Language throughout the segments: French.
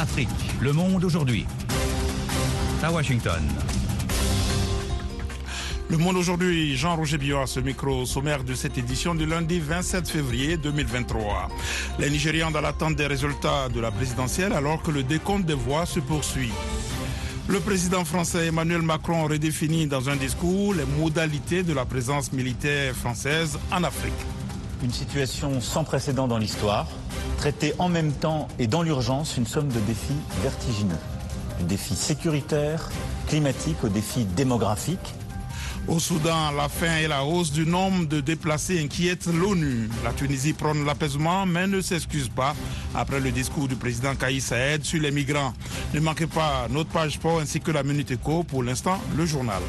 Afrique. Le monde aujourd'hui. À Washington. Le Monde aujourd'hui, Jean-Roger Billot à ce micro sommaire de cette édition du lundi 27 février 2023. Les Nigérians dans l'attente des résultats de la présidentielle alors que le décompte des voix se poursuit. Le président français Emmanuel Macron redéfinit dans un discours les modalités de la présence militaire française en Afrique. Une situation sans précédent dans l'histoire, traiter en même temps et dans l'urgence une somme de défis vertigineux. Du défi sécuritaire, climatique au défi démographique au Soudan, la faim et la hausse du nombre de déplacés inquiètent l'ONU. La Tunisie prône l'apaisement mais ne s'excuse pas après le discours du président Kaïs Saed sur les migrants. Ne manquez pas notre page sport ainsi que la Minute Éco. Pour l'instant, le journal.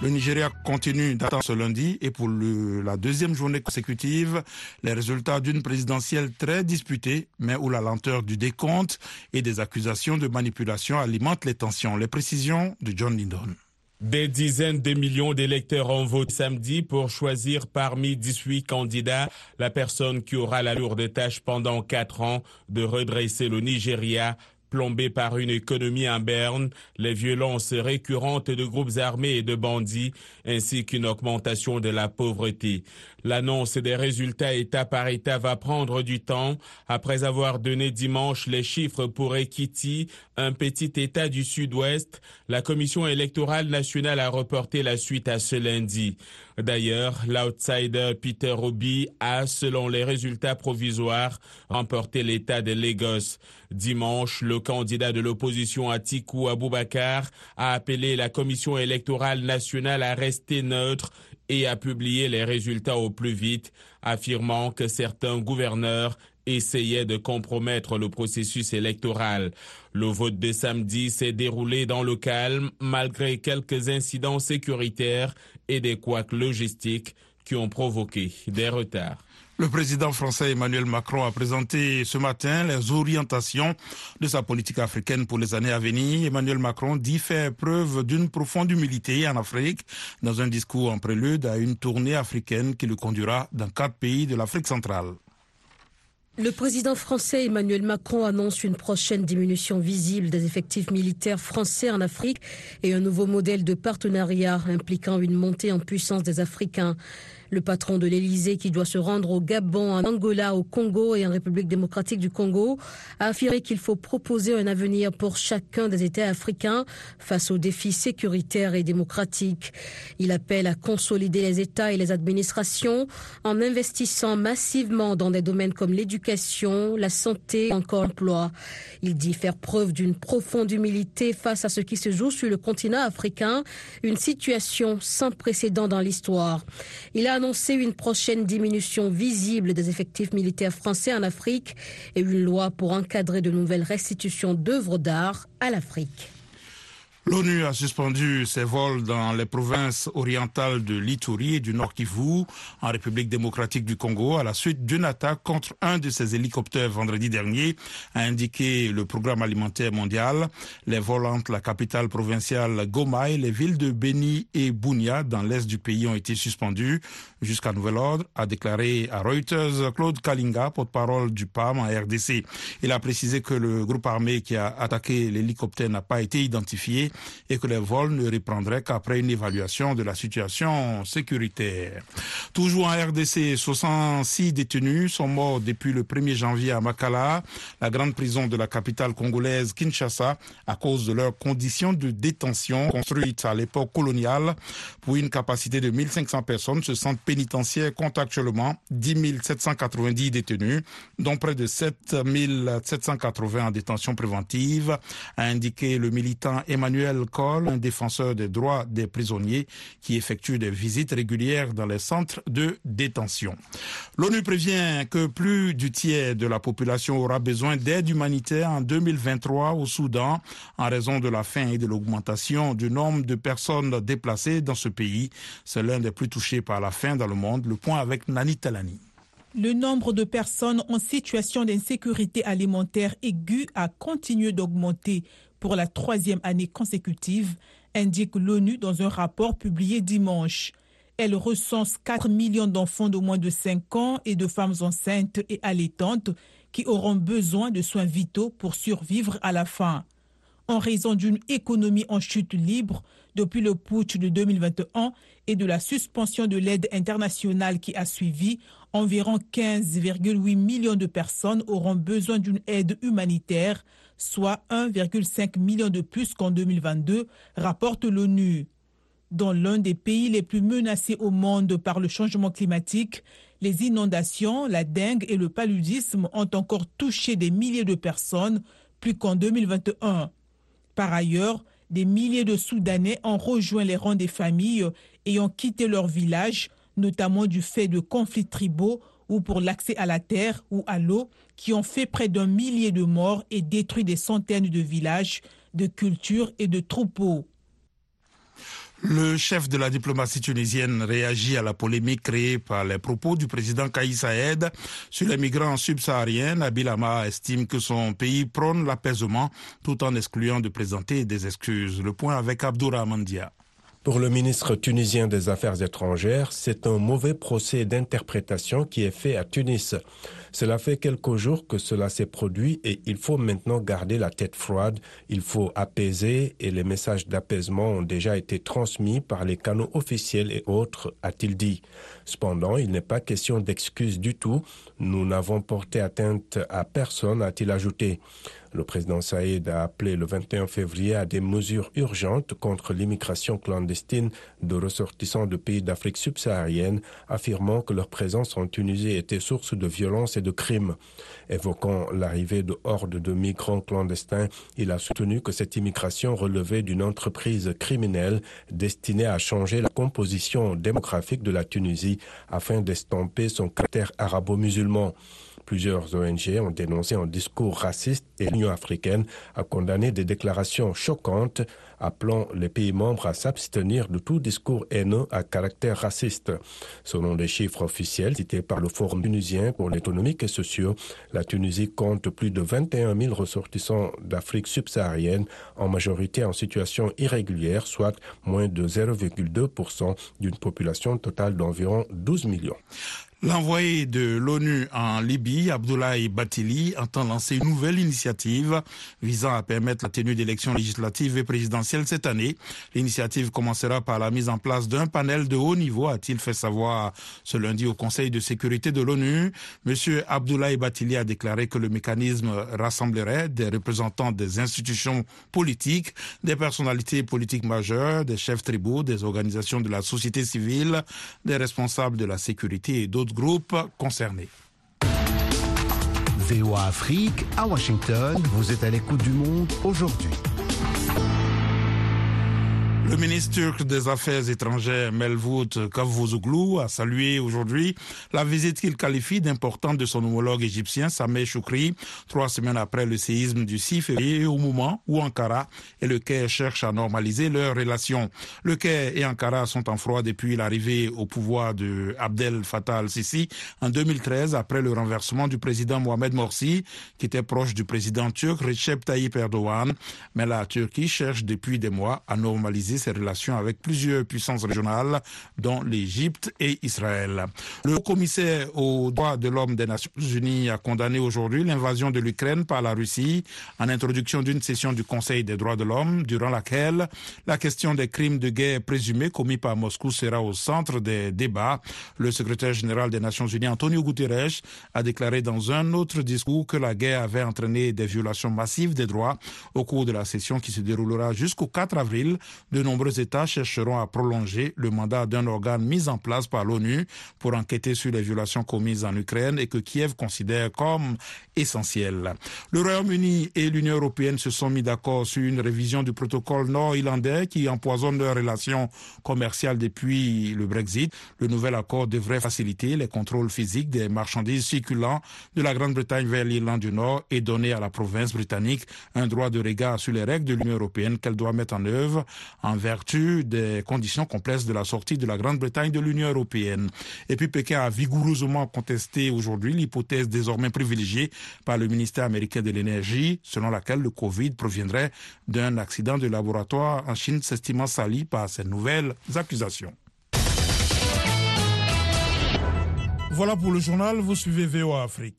Le Nigeria continue d'attendre ce lundi et pour la deuxième journée consécutive, les résultats d'une présidentielle très disputée, mais où la lenteur du décompte et des accusations de manipulation alimentent les tensions. Les précisions de John Lindon. Des dizaines de millions d'électeurs ont voté samedi pour choisir parmi 18 candidats la personne qui aura la lourde tâche pendant quatre ans de redresser le Nigeria plombé par une économie en berne, les violences récurrentes de groupes armés et de bandits, ainsi qu'une augmentation de la pauvreté. L'annonce des résultats État par État va prendre du temps. Après avoir donné dimanche les chiffres pour Ekiti, un petit État du Sud-Ouest, la Commission électorale nationale a reporté la suite à ce lundi. D'ailleurs, l'outsider Peter Obi a, selon les résultats provisoires, remporté l'État de Lagos. Dimanche, le candidat de l'opposition Atiku Abubakar a appelé la Commission électorale nationale à rester neutre et a publié les résultats au plus vite, affirmant que certains gouverneurs essayaient de compromettre le processus électoral. Le vote de samedi s'est déroulé dans le calme malgré quelques incidents sécuritaires et des couacs logistiques qui ont provoqué des retards. Le président français Emmanuel Macron a présenté ce matin les orientations de sa politique africaine pour les années à venir. Emmanuel Macron dit faire preuve d'une profonde humilité en Afrique dans un discours en prélude à une tournée africaine qui le conduira dans quatre pays de l'Afrique centrale. Le président français Emmanuel Macron annonce une prochaine diminution visible des effectifs militaires français en Afrique et un nouveau modèle de partenariat impliquant une montée en puissance des Africains. Le patron de l'Élysée, qui doit se rendre au Gabon, en Angola, au Congo et en République démocratique du Congo, a affirmé qu'il faut proposer un avenir pour chacun des États africains face aux défis sécuritaires et démocratiques. Il appelle à consolider les États et les administrations en investissant massivement dans des domaines comme l'éducation, la santé, encore l'emploi. Il dit faire preuve d'une profonde humilité face à ce qui se joue sur le continent africain, une situation sans précédent dans l'histoire. Il a annoncé une prochaine diminution visible des effectifs militaires français en Afrique et une loi pour encadrer de nouvelles restitutions d'œuvres d'art à l'Afrique. L'ONU a suspendu ses vols dans les provinces orientales de l'Ituri et du Nord Kivu, en République démocratique du Congo, à la suite d'une attaque contre un de ses hélicoptères vendredi dernier, a indiqué le programme alimentaire mondial. Les vols entre la capitale provinciale Goma et les villes de Beni et Bunia dans l'est du pays ont été suspendus jusqu'à nouvel ordre, a déclaré à Reuters Claude Kalinga, porte-parole du PAM en RDC. Il a précisé que le groupe armé qui a attaqué l'hélicoptère n'a pas été identifié et que les vols ne reprendraient qu'après une évaluation de la situation sécuritaire. Toujours en RDC, 66 détenus sont morts depuis le 1er janvier à Makala, la grande prison de la capitale congolaise Kinshasa, à cause de leurs conditions de détention construites à l'époque coloniale pour une capacité de 1500 personnes. Ce centre pénitentiaire compte actuellement 10 790 détenus, dont près de 7 780 en détention préventive, a indiqué le militant Emmanuel Cole, un défenseur des droits des prisonniers qui effectue des visites régulières dans les centres de détention. L'ONU prévient que plus du tiers de la population aura besoin d'aide humanitaire en 2023 au Soudan en raison de la faim et de l'augmentation du nombre de personnes déplacées dans ce pays. C'est l'un des plus touchés par la faim dans le monde. Le point avec Nani Talani. Le nombre de personnes en situation d'insécurité alimentaire aiguë a continué d'augmenter pour la troisième année consécutive, indique l'ONU dans un rapport publié dimanche. Elle recense 4 millions d'enfants de moins de 5 ans et de femmes enceintes et allaitantes qui auront besoin de soins vitaux pour survivre à la faim. En raison d'une économie en chute libre depuis le putsch de 2021 et de la suspension de l'aide internationale qui a suivi, environ 15,8 millions de personnes auront besoin d'une aide humanitaire, soit 1,5 million de plus qu'en 2022, rapporte l'ONU. Dans l'un des pays les plus menacés au monde par le changement climatique, les inondations, la dengue et le paludisme ont encore touché des milliers de personnes, plus qu'en 2021. Par ailleurs, des milliers de Soudanais ont rejoint les rangs des familles et ont quitté leur village, notamment du fait de conflits tribaux ou pour l'accès à la terre ou à l'eau, qui ont fait près d'un millier de morts et détruit des centaines de villages, de cultures et de troupeaux. Le chef de la diplomatie tunisienne réagit à la polémique créée par les propos du président Kaïs Saïd sur les migrants subsahariens. Nabil estime que son pays prône l'apaisement tout en excluant de présenter des excuses. Le point avec Abdourahman Dia. Pour le ministre tunisien des Affaires étrangères, c'est un mauvais procès d'interprétation qui est fait à Tunis. Cela fait quelques jours que cela s'est produit et il faut maintenant garder la tête froide, il faut apaiser et les messages d'apaisement ont déjà été transmis par les canaux officiels et autres, a-t-il dit. Cependant, il n'est pas question d'excuses du tout. Nous n'avons porté atteinte à personne, a-t-il ajouté. Le président Saïd a appelé le 21 février à des mesures urgentes contre l'immigration clandestine de ressortissants de pays d'Afrique subsaharienne, affirmant que leur présence en Tunisie était source de violence et de crimes. Évoquant l'arrivée de hordes de migrants clandestins, il a soutenu que cette immigration relevait d'une entreprise criminelle destinée à changer la composition démographique de la Tunisie afin d'estomper son caractère arabo-musulman. Plusieurs ONG ont dénoncé un discours raciste et l'Union africaine a condamné des déclarations choquantes appelant les pays membres à s'abstenir de tout discours haineux à caractère raciste. Selon les chiffres officiels cités par le Forum tunisien pour l'économique et sociaux, la Tunisie compte plus de 21 000 ressortissants d'Afrique subsaharienne, en majorité en situation irrégulière, soit moins de 0,2% d'une population totale d'environ 12 millions. L'envoyé de l'ONU en Libye, Abdoulaye Batili, entend lancer une nouvelle initiative visant à permettre la tenue d'élections législatives et présidentielles cette année. L'initiative commencera par la mise en place d'un panel de haut niveau, a-t-il fait savoir ce lundi au Conseil de sécurité de l'ONU. Monsieur Abdoulaye Batili a déclaré que le mécanisme rassemblerait des représentants des institutions politiques, des personnalités politiques majeures, des chefs tribaux, des organisations de la société civile, des responsables de la sécurité et d'autres groupes concernés. VOA Afrique, à Washington, vous êtes à l'écoute du monde aujourd'hui. Le ministre turc des Affaires étrangères Melvout Cavusoglu a salué aujourd'hui la visite qu'il qualifie d'importante de son homologue égyptien Sameh Choukri, trois semaines après le séisme du 6 février au moment où Ankara et le Caire cherchent à normaliser leurs relations. Le Caire et Ankara sont en froid depuis l'arrivée au pouvoir de Abdel Fattah al-Sisi en 2013 après le renversement du président Mohamed Morsi qui était proche du président turc Recep Tayyip Erdogan. Mais la Turquie cherche depuis des mois à normaliser ses relations avec plusieurs puissances régionales, dont l'Égypte et Israël. Le commissaire aux droits de l'homme des Nations Unies a condamné aujourd'hui l'invasion de l'Ukraine par la Russie en introduction d'une session du Conseil des droits de l'homme, durant laquelle la question des crimes de guerre présumés commis par Moscou sera au centre des débats. Le secrétaire général des Nations Unies, Antonio Guterres, a déclaré dans un autre discours que la guerre avait entraîné des violations massives des droits au cours de la session qui se déroulera jusqu'au 4 avril. De nombreux États chercheront à prolonger le mandat d'un organe mis en place par l'ONU pour enquêter sur les violations commises en Ukraine et que Kiev considère comme essentielles. Le Royaume-Uni et l'Union européenne se sont mis d'accord sur une révision du protocole nord-irlandais qui empoisonne leurs relations commerciales depuis le Brexit. Le nouvel accord devrait faciliter les contrôles physiques des marchandises circulant de la Grande-Bretagne vers l'Irlande du Nord et donner à la province britannique un droit de regard sur les règles de l'Union européenne qu'elle doit mettre en œuvre vertu des conditions complexes de la sortie de la Grande-Bretagne de l'Union européenne. Et puis Pékin a vigoureusement contesté aujourd'hui l'hypothèse désormais privilégiée par le ministère américain de l'énergie, selon laquelle le Covid proviendrait d'un accident de laboratoire en Chine, s'estimant sali par ces nouvelles accusations. Voilà pour le journal, vous suivez VOA Afrique.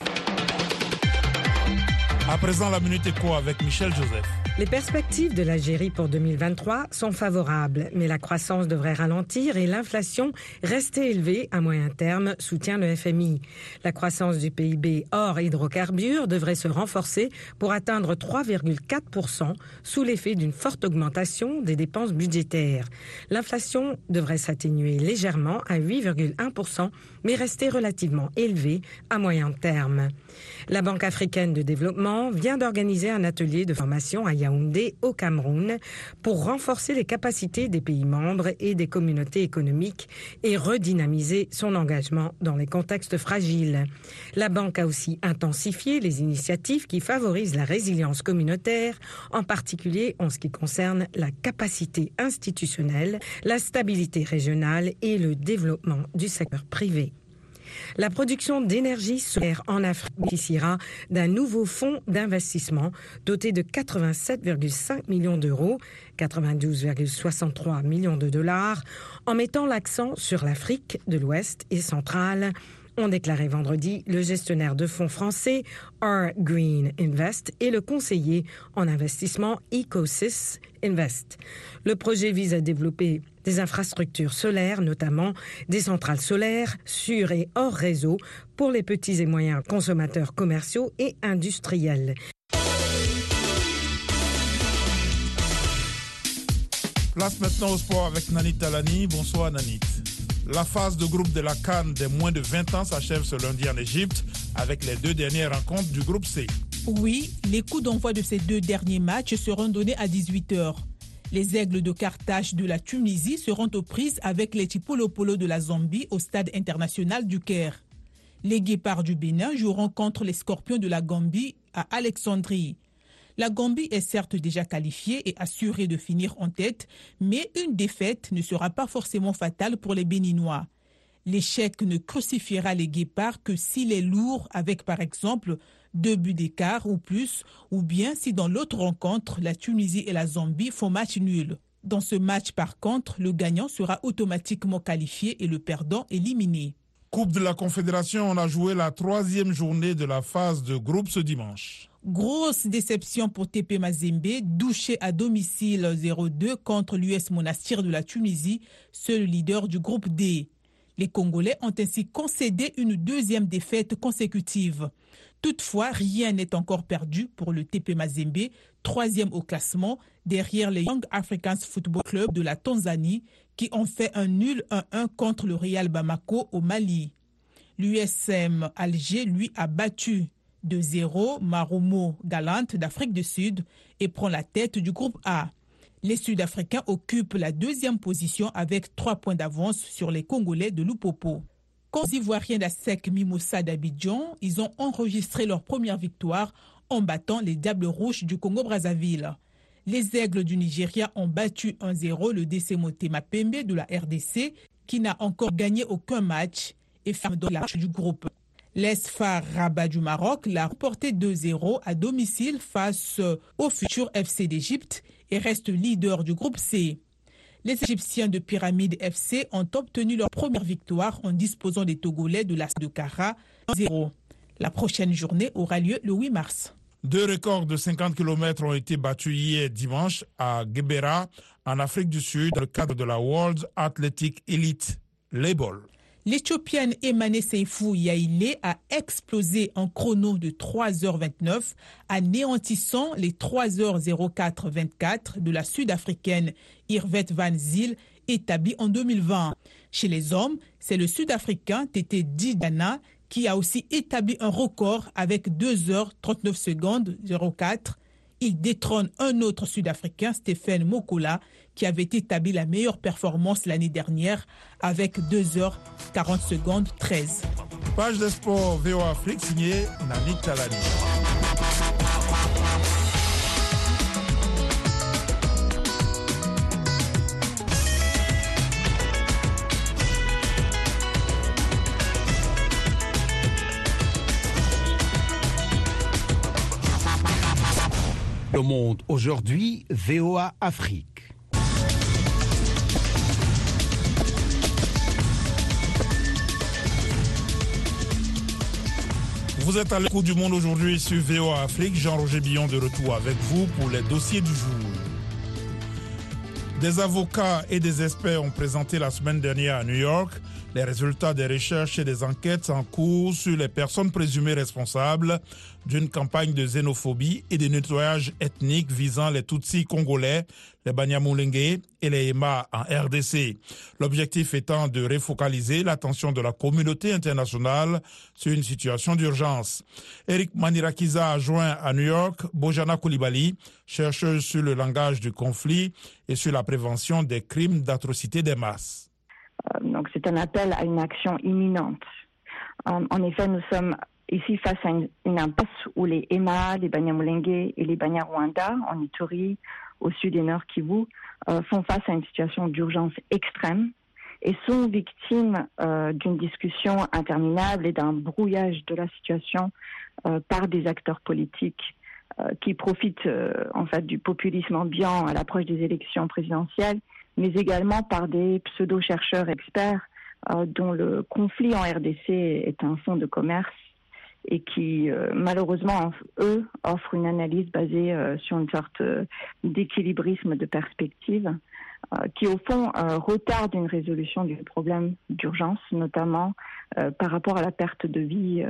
À présent, la Minute Éco avec Michel Joseph. Les perspectives de l'Algérie pour 2023 sont favorables, mais la croissance devrait ralentir et l'inflation rester élevée à moyen terme, soutient le FMI. La croissance du PIB hors hydrocarbures devrait se renforcer pour atteindre 3,4% sous l'effet d'une forte augmentation des dépenses budgétaires. L'inflation devrait s'atténuer légèrement à 8,1%, mais rester relativement élevée à moyen terme. La Banque africaine de développement vient d'organiser un atelier de formation à Yaoundé, au Cameroun, pour renforcer les capacités des pays membres et des communautés économiques et redynamiser son engagement dans les contextes fragiles. La Banque a aussi intensifié les initiatives qui favorisent la résilience communautaire, en particulier en ce qui concerne la capacité institutionnelle, la stabilité régionale et le développement du secteur privé. La production d'énergie solaire en Afrique bénéficiera d'un nouveau fonds d'investissement doté de 87,5 millions d'euros, 92,63 millions de dollars, en mettant l'accent sur l'Afrique de l'Ouest et centrale ont déclaré vendredi le gestionnaire de fonds français R Green Invest et le conseiller en investissement Ecosys Invest. Le projet vise à développer des infrastructures solaires, notamment des centrales solaires sur et hors réseau pour les petits et moyens consommateurs commerciaux et industriels. Place maintenant au sport avec Nanit Talani. Bonsoir Nanit. La phase de groupe de la Cannes des moins de 20 ans s'achève ce lundi en Égypte avec les deux dernières rencontres du groupe C. Oui, les coups d'envoi de ces deux derniers matchs seront donnés à 18h. Les Aigles de Carthage de la Tunisie seront aux prises avec les Tipolo de la Zambie au stade international du Caire. Les Guépards du Bénin joueront contre les Scorpions de la Gambie à Alexandrie. La Gambie est certes déjà qualifiée et assurée de finir en tête, mais une défaite ne sera pas forcément fatale pour les Béninois. L'échec ne crucifiera les guépards que s'il est lourd avec par exemple deux buts d'écart ou plus, ou bien si dans l'autre rencontre, la Tunisie et la Zambie font match nul. Dans ce match par contre, le gagnant sera automatiquement qualifié et le perdant éliminé. Coupe de la Confédération, on a joué la troisième journée de la phase de groupe ce dimanche. Grosse déception pour TP Mazembe, douché à domicile 0-2 contre l'US Monastir de la Tunisie, seul leader du groupe D. Les Congolais ont ainsi concédé une deuxième défaite consécutive. Toutefois, rien n'est encore perdu pour le TP Mazembe, troisième au classement, derrière les Young Africans Football Club de la Tanzanie, qui ont fait un nul 1-1 contre le Real Bamako au Mali. L'USM Alger, lui, a battu de 0 Marumo Galante d'Afrique du Sud et prend la tête du groupe A. Les Sud-Africains occupent la deuxième position avec trois points d'avance sur les Congolais de Lupopo. Quand les Ivoiriens d'Asec Mimosa d'Abidjan, ils ont enregistré leur première victoire en battant les Diables Rouges du Congo-Brazzaville. Les Aigles du Nigeria ont battu 1-0 le DC Motema Pembe de la RDC qui n'a encore gagné aucun match et ferme dans la du groupe. L'ESFA Rabat du Maroc l'a remporté 2-0 à domicile face au futur FC d'Égypte et reste leader du groupe C. Les Égyptiens de Pyramide FC ont obtenu leur première victoire en disposant des Togolais de l'As de Kara 0. La prochaine journée aura lieu le 8 mars. Deux records de 50 km ont été battus hier dimanche à Gebera, en Afrique du Sud, dans le cadre de la World Athletic Elite Label. L'Éthiopienne Emane Seifou Yaïle a explosé en chrono de 3h29, anéantissant les 3h04-24 de la Sud-Africaine Irvet Van Zyl, établie en 2020. Chez les hommes, c'est le Sud-Africain Tete Didana qui a aussi établi un record avec 2h39 secondes 04 il détrône un autre Sud-Africain, Stéphane Mokola, qui avait établi la meilleure performance l'année dernière avec 2h40 secondes 13. Page de sport VO Afrique signée Nani Talani. Le monde aujourd'hui, VOA Afrique. Vous êtes à l'écoute du monde aujourd'hui sur VOA Afrique. Jean-Roger Billon de retour avec vous pour les dossiers du jour. Des avocats et des experts ont présenté la semaine dernière à New York les résultats des recherches et des enquêtes en cours sur les personnes présumées responsables d'une campagne de xénophobie et de nettoyage ethnique visant les Tutsis congolais, les Banyamulenge et les Ema en RDC. L'objectif étant de refocaliser l'attention de la communauté internationale sur une situation d'urgence. Eric Manirakiza a joint à New York Bojana Koulibaly, chercheuse sur le langage du conflit et sur la prévention des crimes d'atrocité des masses. Euh, c'est un appel à une action imminente. Euh, en effet, nous sommes ici face à une, impasse où les Ema, les Banyamulenge et les Banyarwanda en Ituri, au sud et nord Kivu, euh, font face à une situation d'urgence extrême et sont victimes d'une discussion interminable et d'un brouillage de la situation par des acteurs politiques qui profitent en fait du populisme ambiant à l'approche des élections présidentielles mais également par des pseudo-chercheurs experts euh, dont le conflit en RDC est un fonds de commerce et qui, euh, malheureusement, eux, offrent une analyse basée euh, sur une sorte d'équilibrisme de perspective qui, au fond, retarde une résolution du problème d'urgence, notamment par rapport à la perte de vie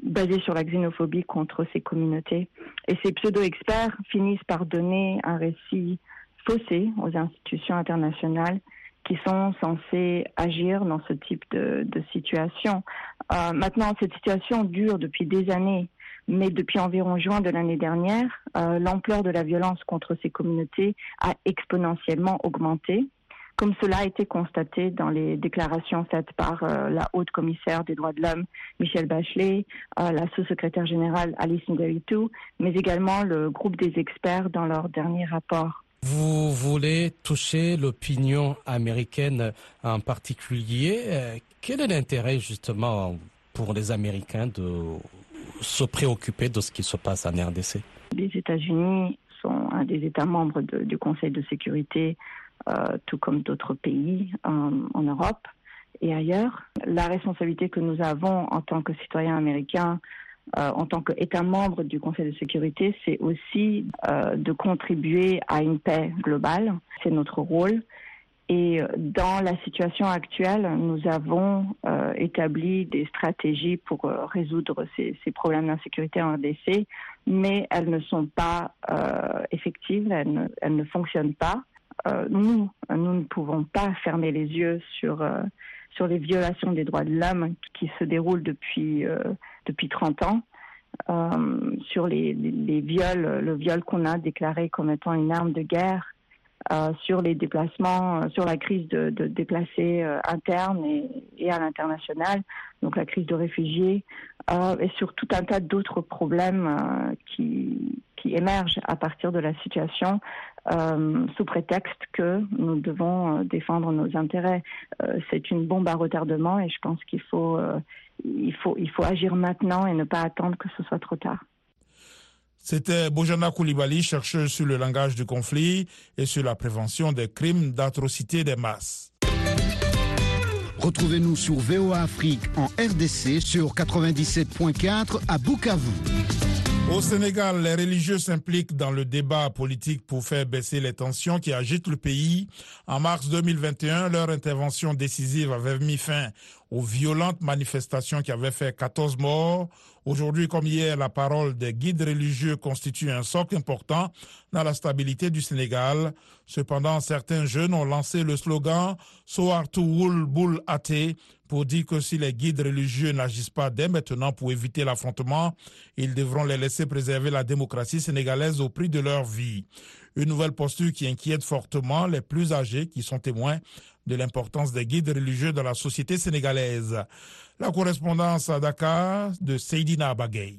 basée sur la xénophobie contre ces communautés. Et ces pseudo-experts finissent par donner un récit faussé aux institutions internationales qui sont censées agir dans ce type de, situation. Euh, maintenant, cette situation dure depuis des années, mais depuis environ juin de l'année dernière, euh, l'ampleur de la violence contre ces communautés a exponentiellement augmenté, comme cela a été constaté dans les déclarations faites par euh, la haute commissaire des droits de l'homme, Michelle Bachelet, la sous-secrétaire générale Alice Nderitu, mais également le groupe des experts dans leur dernier rapport. Vous voulez toucher l'opinion américaine en particulier. Euh, quel est l'intérêt justement pour les Américains de se préoccuper de ce qui se passe en RDC Les États-Unis sont un des États membres du Conseil de sécurité, euh, tout comme d'autres pays en Europe et ailleurs. La responsabilité que nous avons en tant que citoyens américains euh, en tant qu'État membre du Conseil de sécurité, c'est aussi euh, de contribuer à une paix globale. C'est notre rôle. Et euh, dans la situation actuelle, nous avons établi des stratégies pour résoudre ces, problèmes d'insécurité en RDC, mais elles ne sont pas effectives, elles ne, elles ne, fonctionnent pas. nous, nous ne pouvons pas fermer les yeux sur sur les violations des droits de l'homme qui se déroulent depuis depuis 30 ans. Euh, sur les, viols, le viol qu'on a déclaré comme étant une arme de guerre, euh, sur les déplacements, euh, sur la crise de, déplacés internes et, à l'international, donc la crise de réfugiés, et sur tout un tas d'autres problèmes qui, qui émergent à partir de la situation sous prétexte que nous devons défendre nos intérêts. C'est une bombe à retardement et je pense qu'il faut il faut, il faut agir maintenant et ne pas attendre que ce soit trop tard. C'était Bojana Koulibaly, chercheuse sur le langage du conflit et sur la prévention des crimes d'atrocité des masses. Retrouvez-nous sur VOA Afrique en RDC sur 97.4 à Bukavu. Au Sénégal, les religieux s'impliquent dans le débat politique pour faire baisser les tensions qui agitent le pays. En mars 2021, leur intervention décisive avait mis fin aux violentes manifestations qui avaient fait 14 morts. Aujourd'hui comme hier, la parole des guides religieux constitue un socle important dans la stabilité du Sénégal. Cependant, certains jeunes ont lancé le slogan Soartu Wul Bul Ate pour dire que si les guides religieux n'agissent pas dès maintenant pour éviter l'affrontement, ils devront les laisser préserver la démocratie sénégalaise au prix de leur vie. Une nouvelle posture qui inquiète fortement les plus âgés qui sont témoins de l'importance des guides religieux dans la société sénégalaise. La correspondance à Dakar de Seydina Bagay.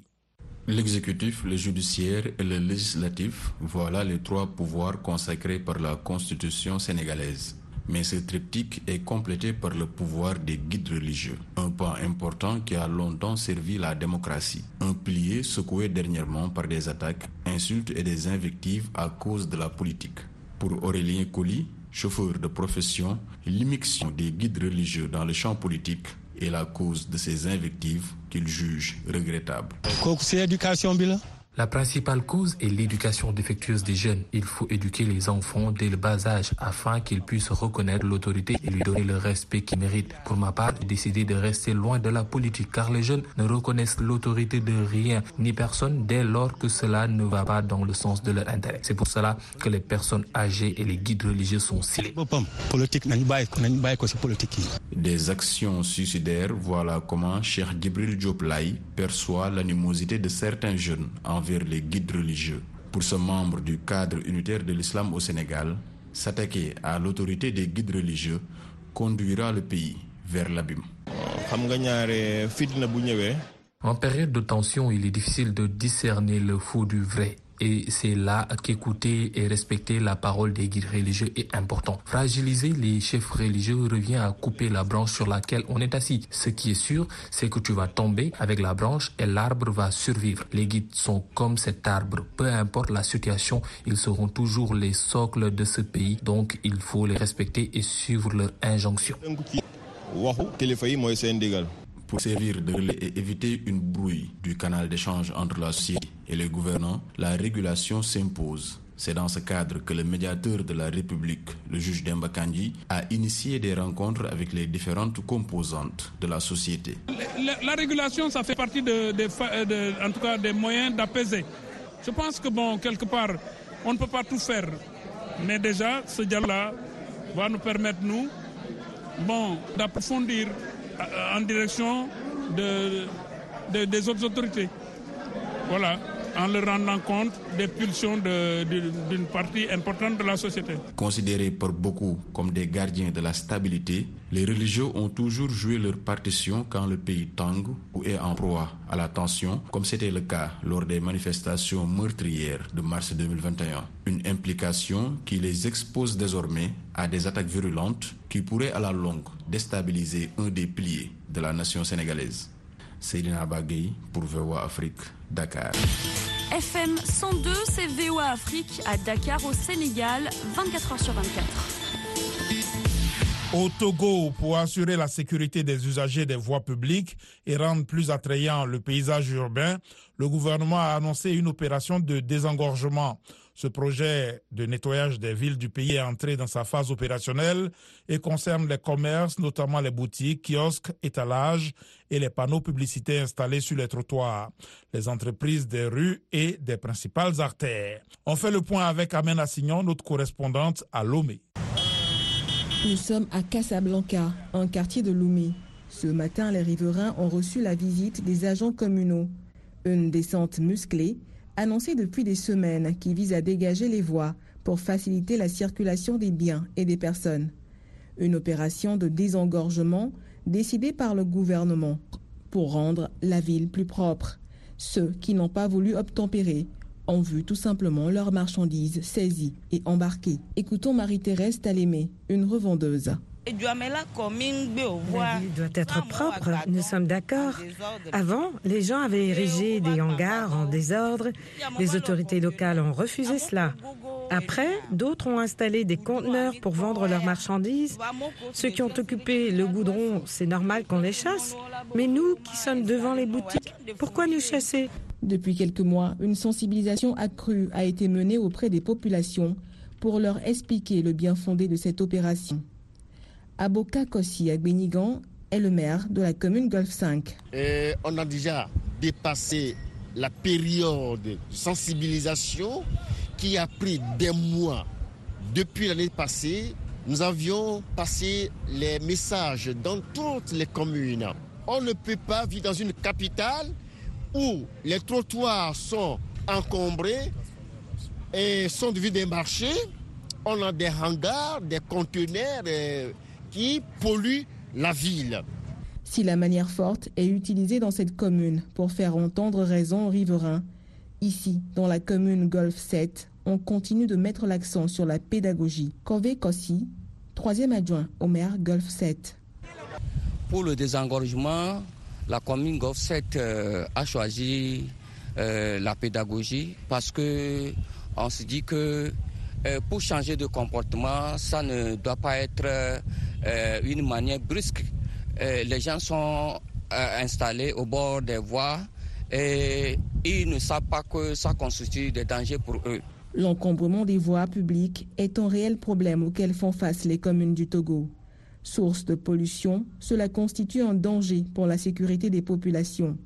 L'exécutif, le judiciaire et le législatif, voilà les trois pouvoirs consacrés par la Constitution sénégalaise mais ce triptyque est complété par le pouvoir des guides religieux, un pas important qui a longtemps servi la démocratie, un pilier secoué dernièrement par des attaques, insultes et des invectives à cause de la politique. Pour Aurélien Colli, chauffeur de profession, l'immixtion des guides religieux dans le champ politique et la cause de ces invectives qu'il juge regrettables. La principale cause est l'éducation défectueuse des jeunes. Il faut éduquer les enfants dès le bas âge afin qu'ils puissent reconnaître l'autorité et lui donner le respect qu'ils méritent. Pour ma part, j'ai décidé de rester loin de la politique car les jeunes ne reconnaissent l'autorité de rien ni personne dès lors que cela ne va pas dans le sens de leur intérêt. C'est pour cela que les personnes âgées et les guides religieux sont scellés. Des actions suicidaires, voilà comment Cheikh Gibril Dioplay perçoit l'animosité de certains jeunes envers les guides religieux. Pour ce membre du cadre unitaire de l'islam au Sénégal, s'attaquer à l'autorité des guides religieux conduira le pays vers l'abîme. En période de tension, il est difficile de discerner le faux du vrai. Et c'est là qu'écouter et respecter la parole des guides religieux est important. Fragiliser les chefs religieux revient à couper la branche sur laquelle on est assis. Ce qui est sûr, c'est que tu vas tomber avec la branche et l'arbre va survivre. Les guides sont comme cet arbre. Peu importe la situation, ils seront toujours les socles de ce pays. Donc il faut les respecter et suivre leurs injonctions. Pour servir de relais et éviter une brouille du canal d'échange entre la société et les gouvernants, la régulation s'impose. C'est dans ce cadre que le médiateur de la République, le juge Demba Kandji, a initié des rencontres avec les différentes composantes de la société. La, la régulation, ça fait partie de, de, en tout cas des moyens d'apaiser. Je pense que, bon, quelque part, on ne peut pas tout faire. Mais déjà, ce dialogue-là va nous permettre, nous, bon, d'approfondir en direction de, de, des autres autorités. Voilà, en leur rendant compte des pulsions d'une partie importante de la société. Considérés par beaucoup comme des gardiens de la stabilité, les religieux ont toujours joué leur partition quand le pays tangue ou est en proie à la tension, comme c'était le cas lors des manifestations meurtrières de mars 2021. Une implication qui les expose désormais à des attaques virulentes qui pourraient à la longue déstabiliser un des piliers de la nation sénégalaise. Seydina Bagay pour VOA Afrique, Dakar. FM 102, c'est VOA Afrique à Dakar au Sénégal, 24 h sur 24. Au Togo, pour assurer la sécurité des usagers des voies publiques et rendre plus attrayant le paysage urbain, le gouvernement a annoncé une opération de désengorgement. Ce projet de nettoyage des villes du pays est entré dans sa phase opérationnelle et concerne les commerces, notamment les boutiques, kiosques, étalages et les panneaux publicitaires installés sur les trottoirs, les entreprises des rues et des principales artères. On fait le point avec Amen Assignon, notre correspondante à Lomé. Nous sommes à Casablanca, un quartier de Lomé. Ce matin, les riverains ont reçu la visite des agents communaux. Une descente musclée annoncée depuis des semaines qui vise à dégager les voies pour faciliter la circulation des biens et des personnes. Une opération de désengorgement décidée par le gouvernement pour rendre la ville plus propre. Ceux qui n'ont pas voulu obtempérer ont vu tout simplement leurs marchandises saisies et embarquées. Écoutons Marie-Thérèse Talémé, une revendeuse. La ville doit être propre, nous sommes d'accord. Avant, les gens avaient érigé des hangars en désordre. Les autorités locales ont refusé cela. Après, d'autres ont installé des conteneurs pour vendre leurs marchandises. Ceux qui ont occupé le goudron, c'est normal qu'on les chasse. Mais nous qui sommes devant les boutiques, pourquoi nous chasser Depuis quelques mois, une sensibilisation accrue a été menée auprès des populations pour leur expliquer le bien fondé de cette opération. Aboka Kossi Agbenigan est le maire de la commune Golfe 5. Et on a déjà dépassé la période de sensibilisation qui a pris des mois. Depuis l'année passée, nous avions passé les messages dans toutes les communes. On ne peut pas vivre dans une capitale où les trottoirs sont encombrés et sont devenus des marchés. On a des hangars, des conteneurs qui polluent la ville. Si la manière forte est utilisée dans cette commune pour faire entendre raison aux riverains, ici, dans la commune Golfe 7, on continue de mettre l'accent sur la pédagogie. Kové Kossi, troisième adjoint au maire Golfe 7. Pour le désengorgement, la commune Golfe 7 euh, a choisi euh, la pédagogie parce que on se dit que euh, pour changer de comportement, ça ne doit pas être euh, une manière brusque les gens sont installés au bord des voies et ils ne savent pas que ça constitue des dangers pour eux. L'encombrement des voies publiques est un réel problème auquel font face les communes du Togo. Source de pollution, cela constitue un danger pour la sécurité des populations.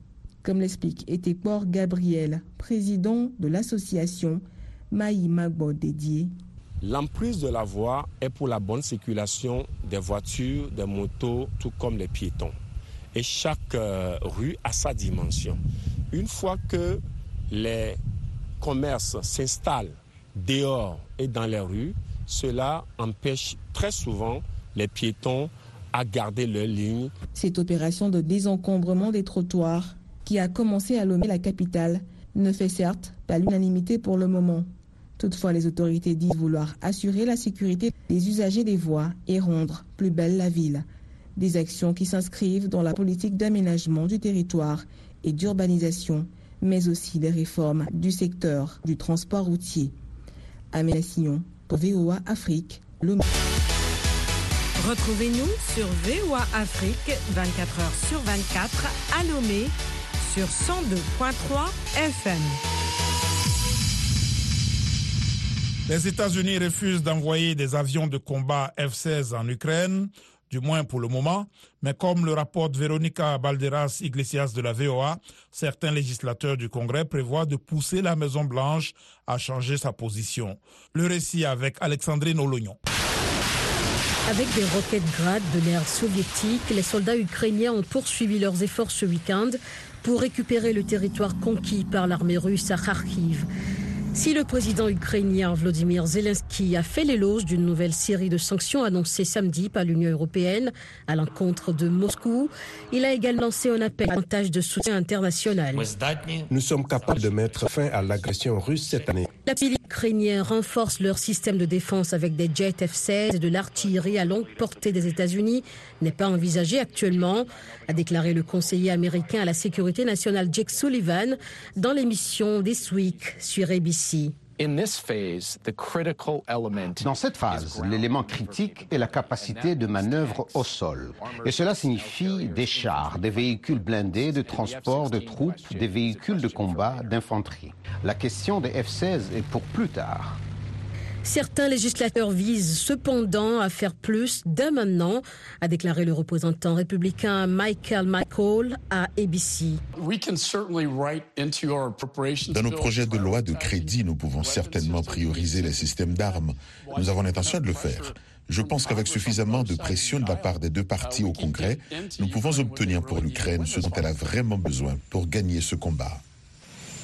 Comme l'explique Etekpor Gabriel, président de l'association Maï Magbo dédié. L'emprise de la voie est pour la bonne circulation des voitures, des motos, tout comme les piétons. Et chaque euh, rue a sa dimension. Une fois que les commerces s'installent dehors et dans les rues, cela empêche très souvent les piétons à garder leur ligne. Cette opération de désencombrement des trottoirs, qui a commencé à Lomé, la capitale, ne fait certes pas l'unanimité pour le moment. Toutefois, les autorités disent vouloir assurer la sécurité des usagers des voies et rendre plus belle la ville. Des actions qui s'inscrivent dans la politique d'aménagement du territoire et d'urbanisation mais aussi des réformes du secteur du transport routier. Amélie pour VOA Afrique, Lomé. Retrouvez-nous sur VOA Afrique 24 h sur 24 à Lomé sur 102.3 FM. Les États-Unis refusent d'envoyer des avions de combat F-16 en Ukraine du moins pour le moment, mais comme le rapporte Veronica Balderas Iglesias de la VOA, certains législateurs du Congrès prévoient de pousser la Maison-Blanche à changer sa position. Le récit avec Alexandrine Olognon. Avec des roquettes grades de l'ère soviétique, les soldats ukrainiens ont poursuivi leurs efforts ce week-end pour récupérer le territoire conquis par l'armée russe à Kharkiv. Si le président ukrainien Vladimir Zelensky a fait l'éloge d'une nouvelle série de sanctions annoncées samedi par l'Union européenne à l'encontre de Moscou, il a également lancé un appel à davantage de soutien international. Nous sommes capables de mettre fin à l'agression russe cette année. La pays ukrainien renforce leur système de défense avec des jets F-16 et de l'artillerie à longue portée des États-Unis n'est pas envisagé actuellement, a déclaré le conseiller américain à la sécurité nationale Jake Sullivan dans l'émission This Week sur ABC. Dans cette phase, l'élément critique est la capacité de manœuvre au sol. Et cela signifie des chars, des véhicules blindés de transport de troupes, des véhicules de combat, d'infanterie. La question des F-16 est pour plus tard. Certains législateurs visent cependant à faire plus dès maintenant, a déclaré le représentant républicain Michael McCall à ABC. Dans nos projets de loi de crédit, nous pouvons certainement prioriser les systèmes d'armes. Nous avons l'intention de le faire. Je pense qu'avec suffisamment de pression de la part des deux partis au Congrès, nous pouvons obtenir pour l'Ukraine ce dont elle a vraiment besoin pour gagner ce combat.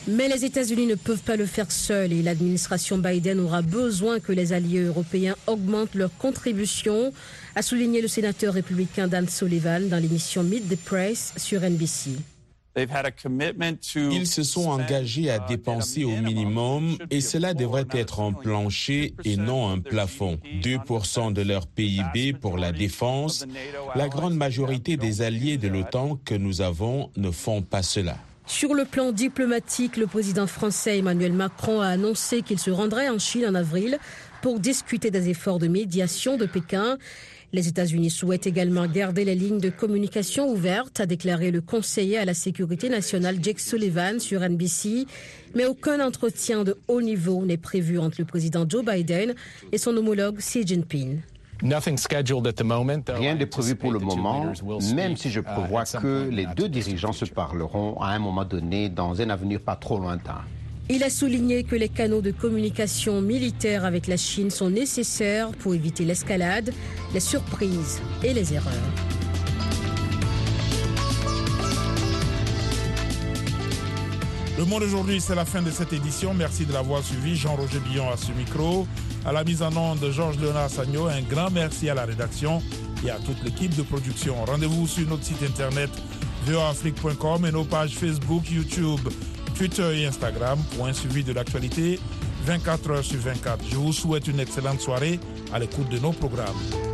Mais les États-Unis ne peuvent pas le faire seuls et l'administration Biden aura besoin que les alliés européens augmentent leur contribution, a souligné le sénateur républicain Dan Sullivan dans l'émission Meet the Press sur NBC. Ils se sont engagés à dépenser au minimum et cela devrait être un plancher et non un plafond. 2% de leur PIB pour la défense. La grande majorité des alliés de l'OTAN que nous avons ne font pas cela. Sur le plan diplomatique, le président français Emmanuel Macron a annoncé qu'il se rendrait en Chine en avril pour discuter des efforts de médiation de Pékin. Les États-Unis souhaitent également garder les lignes de communication ouvertes, a déclaré le conseiller à la sécurité nationale Jake Sullivan sur NBC. Mais aucun entretien de haut niveau n'est prévu entre le président Joe Biden et son homologue Xi Jinping. Rien n'est prévu pour le moment, même si je uh, prévois que les deux dirigeants se parleront à un moment donné dans un avenir pas trop lointain. Il a souligné que les canaux de communication militaire avec la Chine sont nécessaires pour éviter l'escalade, les surprises et les erreurs. Le monde aujourd'hui, c'est la fin de cette édition. Merci de l'avoir suivi. Jean-Roger Billon à ce micro. À la mise en onde de Georges Léonard Sagno, un grand merci à la rédaction et à toute l'équipe de production. Rendez-vous sur notre site internet voafrique.com et nos pages Facebook, YouTube, Twitter et Instagram pour un suivi de l'actualité 24 heures sur 24. Je vous souhaite une excellente soirée à l'écoute de nos programmes.